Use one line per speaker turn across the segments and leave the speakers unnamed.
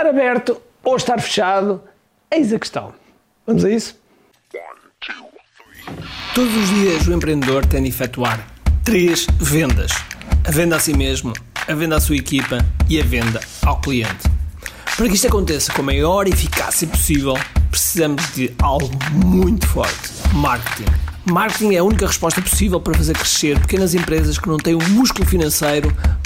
Estar aberto ou estar fechado? Eis a questão. Vamos a isso?
Todos os dias o empreendedor tem de efetuar três vendas: a venda a si mesmo, a venda à sua equipa e a venda ao cliente. Para que isto aconteça com a maior eficácia possível, precisamos de algo muito forte: marketing. Marketing é a única resposta possível para fazer crescer pequenas empresas que não têm o músculo financeiro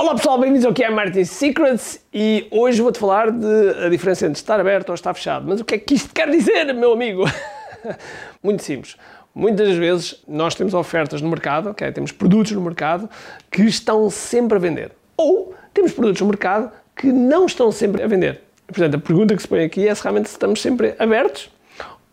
Olá pessoal, bem-vindos ao que é Marketing Secrets e hoje vou-te falar de a diferença entre estar aberto ou estar fechado. Mas o que é que isto quer dizer, meu amigo? Muito simples. Muitas vezes nós temos ofertas no mercado, okay? temos produtos no mercado que estão sempre a vender. Ou temos produtos no mercado que não estão sempre a vender. Portanto, a pergunta que se põe aqui é se realmente estamos sempre abertos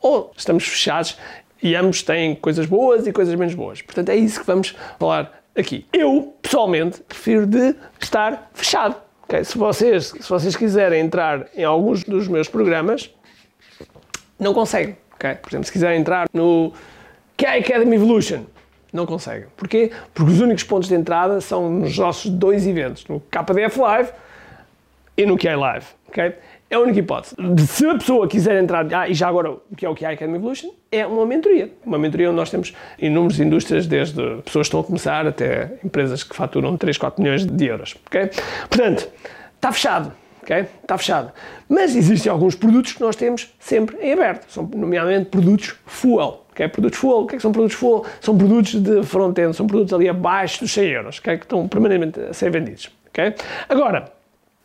ou estamos fechados e ambos têm coisas boas e coisas menos boas. Portanto, é isso que vamos falar aqui. Eu, pessoalmente, prefiro de estar fechado. Okay? Se, vocês, se vocês quiserem entrar em alguns dos meus programas, não conseguem. Okay? Por exemplo, se quiserem entrar no KI Academy Evolution, não conseguem. Porquê? Porque os únicos pontos de entrada são nos nossos dois eventos, no KDF Live e no QI Live. Okay? É a única hipótese. Se a pessoa quiser entrar, ah, e já agora, o que é o QI Academy Evolution? É uma mentoria. Uma mentoria onde nós temos inúmeras indústrias, desde pessoas que estão a começar até empresas que faturam 3, 4 milhões de euros. Okay? Portanto, está fechado. Okay? Está fechado. Mas existem alguns produtos que nós temos sempre em aberto. São, nomeadamente, produtos fuel. Okay? Produtos full, o que, é que são produtos full? São produtos de front-end, são produtos ali abaixo dos 100 euros, okay? que estão permanentemente a ser vendidos. Okay? Agora,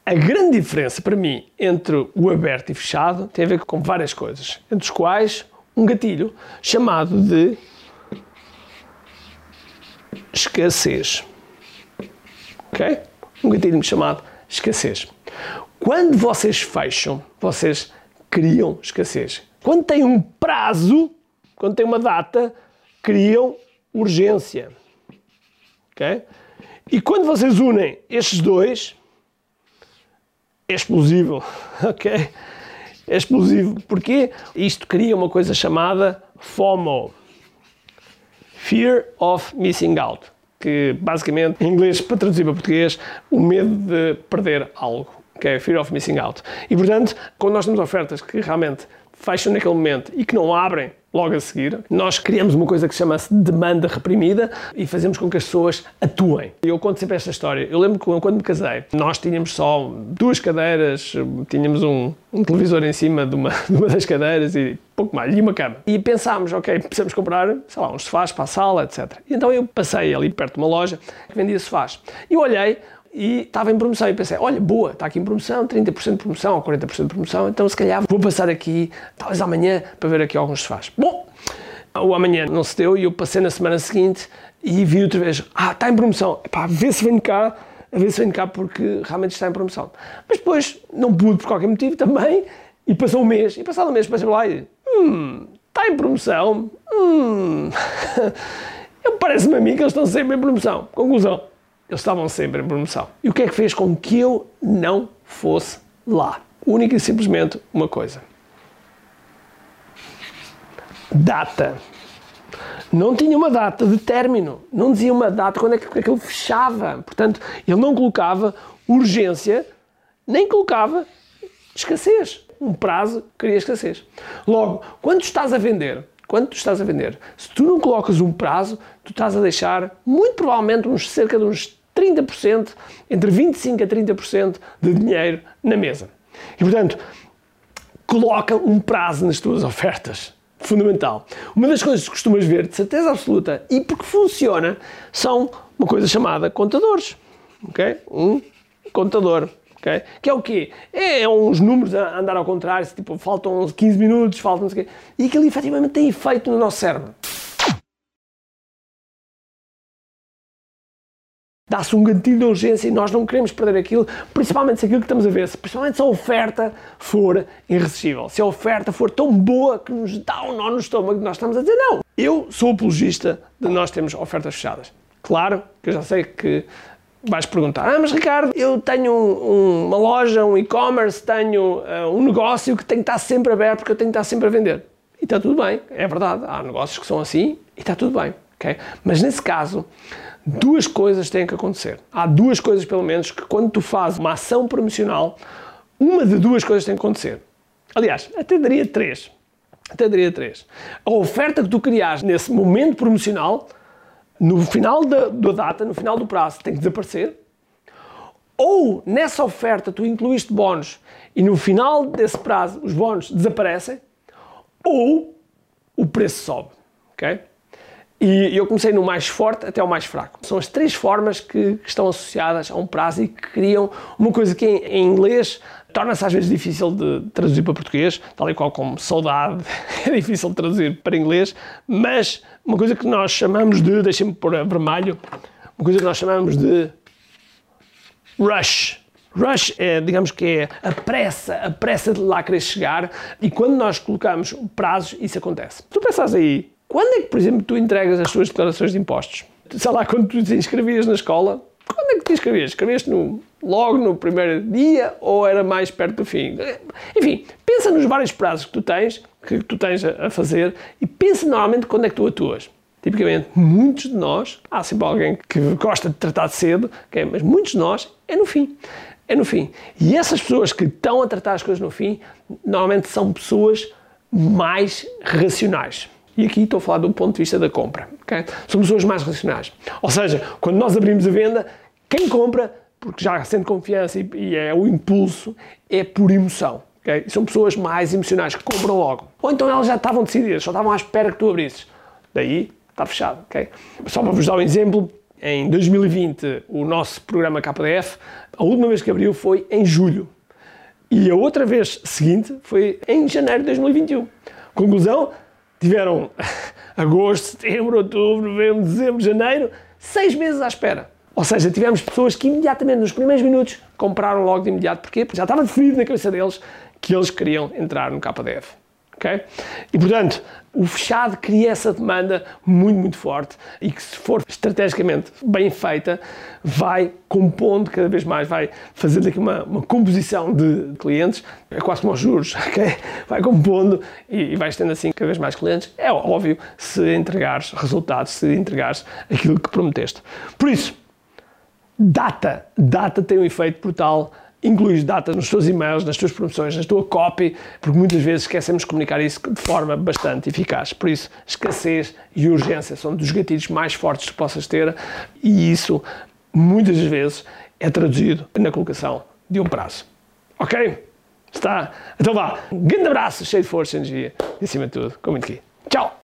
a grande diferença para mim entre o aberto e fechado tem a ver com várias coisas, entre os quais um gatilho chamado de escassez. Ok? Um gatilho chamado escassez. Quando vocês fecham, vocês criam escassez. Quando tem um prazo, quando tem uma data, criam urgência. Ok? E quando vocês unem estes dois, é explosivo. Ok? É explosivo. Porque isto cria uma coisa chamada FOMO Fear of Missing Out. Que basicamente, em inglês, para traduzir para português, o medo de perder algo é Fear of Missing Out. E portanto, quando nós temos ofertas que realmente fecham naquele momento e que não abrem logo a seguir, nós criamos uma coisa que chama-se demanda reprimida e fazemos com que as pessoas atuem. Eu conto sempre esta história. Eu lembro que quando me casei, nós tínhamos só duas cadeiras, tínhamos um, um televisor em cima de uma, de uma, das cadeiras e pouco mais, e uma cama. E pensámos, ok, precisamos comprar, sei lá, uns sofás para a sala, etc. E então eu passei ali perto de uma loja que vendia sofás. E olhei, e estava em promoção. E pensei, olha, boa, está aqui em promoção, 30% de promoção ou 40% de promoção, então se calhar vou passar aqui, talvez amanhã, para ver aqui alguns sofás. Bom, o amanhã não se deu e eu passei na semana seguinte e vi outra vez, ah, está em promoção, Epá, vê se vem cá, a ver se vem cá porque realmente está em promoção. Mas depois não pude por qualquer motivo também e passou um mês, e passado um mês passei lá e, hum, está em promoção, hum, parece-me a mim que eles estão sempre em promoção. Conclusão, eles estavam sempre em promoção. E o que é que fez com que eu não fosse lá? Única e simplesmente uma coisa. Data. Não tinha uma data de término. Não dizia uma data quando é que aquilo fechava. Portanto, ele não colocava urgência, nem colocava escassez. Um prazo cria escassez. Logo, quando estás a vender, quando tu estás a vender, se tu não colocas um prazo, tu estás a deixar, muito provavelmente, uns, cerca de uns 30%, entre 25% a 30% de dinheiro na mesa. E, portanto, coloca um prazo nas tuas ofertas. Fundamental. Uma das coisas que costumas ver, de certeza absoluta, e porque funciona, são uma coisa chamada contadores. Ok? Um contador. Okay? Que é o quê? É, é uns números a andar ao contrário, tipo, faltam 15 minutos, faltam não sei o quê. E aquilo efetivamente tem efeito no nosso cérebro. Dá-se um gatilho de urgência e nós não queremos perder aquilo, principalmente se aquilo que estamos a ver, principalmente se a oferta for irresistível, se a oferta for tão boa que nos dá um nó no estômago, nós estamos a dizer não. Eu sou apologista de nós termos ofertas fechadas. Claro que eu já sei que vais perguntar, ah, mas Ricardo, eu tenho um, uma loja, um e-commerce, tenho uh, um negócio que tem que estar sempre aberto porque eu tenho que estar sempre a vender. E está tudo bem, é verdade, há negócios que são assim e está tudo bem, ok? Mas nesse caso, duas coisas têm que acontecer. Há duas coisas, pelo menos, que quando tu fazes uma ação promocional, uma de duas coisas tem que acontecer. Aliás, até daria três. Até daria três. A oferta que tu criares nesse momento promocional no final da, da data, no final do prazo, tem que desaparecer. Ou nessa oferta tu incluíste bónus e no final desse prazo os bónus desaparecem, ou o preço sobe. ok? E eu comecei no mais forte até o mais fraco. São as três formas que, estão associadas a um prazo e que criam uma coisa que em, em inglês torna-se às vezes difícil de traduzir para português, tal e qual como saudade é difícil de traduzir para inglês, mas uma coisa que nós chamamos de, deixem-me pôr a vermelho, uma coisa que nós chamamos de rush. Rush é, digamos que é a pressa, a pressa de lá querer chegar e quando nós colocamos prazos, isso acontece. Tu pensas aí, quando é que, por exemplo, tu entregas as tuas declarações de impostos? Sei lá, quando tu te inscrevias na escola, quando é que te inscrevias? Escreveste no, logo no primeiro dia ou era mais perto do fim? Enfim, pensa nos vários prazos que tu tens, que tu tens a fazer e pensa normalmente quando é que tu atuas. Tipicamente, muitos de nós, há sempre alguém que gosta de tratar de cedo, okay, mas muitos de nós é no fim. É no fim. E essas pessoas que estão a tratar as coisas no fim, normalmente são pessoas mais racionais. E aqui estou a falar do ponto de vista da compra. Okay? São pessoas mais racionais. Ou seja, quando nós abrimos a venda, quem compra porque já sente confiança e, e é o impulso, é por emoção. Okay? são pessoas mais emocionais que compram logo. Ou então elas já estavam decididas, só estavam à espera que tu abrisses. Daí está fechado. Okay? Só para vos dar um exemplo, em 2020 o nosso programa KDF, a última vez que abriu foi em julho. E a outra vez seguinte foi em janeiro de 2021. Conclusão, tiveram agosto, setembro, outubro, novembro, dezembro, janeiro, seis meses à espera. Ou seja, tivemos pessoas que imediatamente, nos primeiros minutos, compraram logo de imediato. Porquê? Porque já estava definido na cabeça deles que eles queriam entrar no KDF. E, portanto, o fechado cria essa demanda muito, muito forte e que, se for estrategicamente bem feita, vai compondo cada vez mais, vai fazendo aqui uma, uma composição de clientes, é quase como os juros, okay? vai compondo e, e vais tendo assim cada vez mais clientes. É óbvio se entregares resultados, se entregares aquilo que prometeste. Por isso, Data. Data tem um efeito brutal. Incluís data nos teus e-mails, nas tuas promoções, na tua copy, porque muitas vezes esquecemos de comunicar isso de forma bastante eficaz. Por isso, escassez e urgência são dos gatilhos mais fortes que possas ter e isso, muitas vezes, é traduzido na colocação de um prazo. Ok? Está? Então vá. Um grande abraço, cheio de força e energia. E acima de tudo, com muito aqui. Tchau!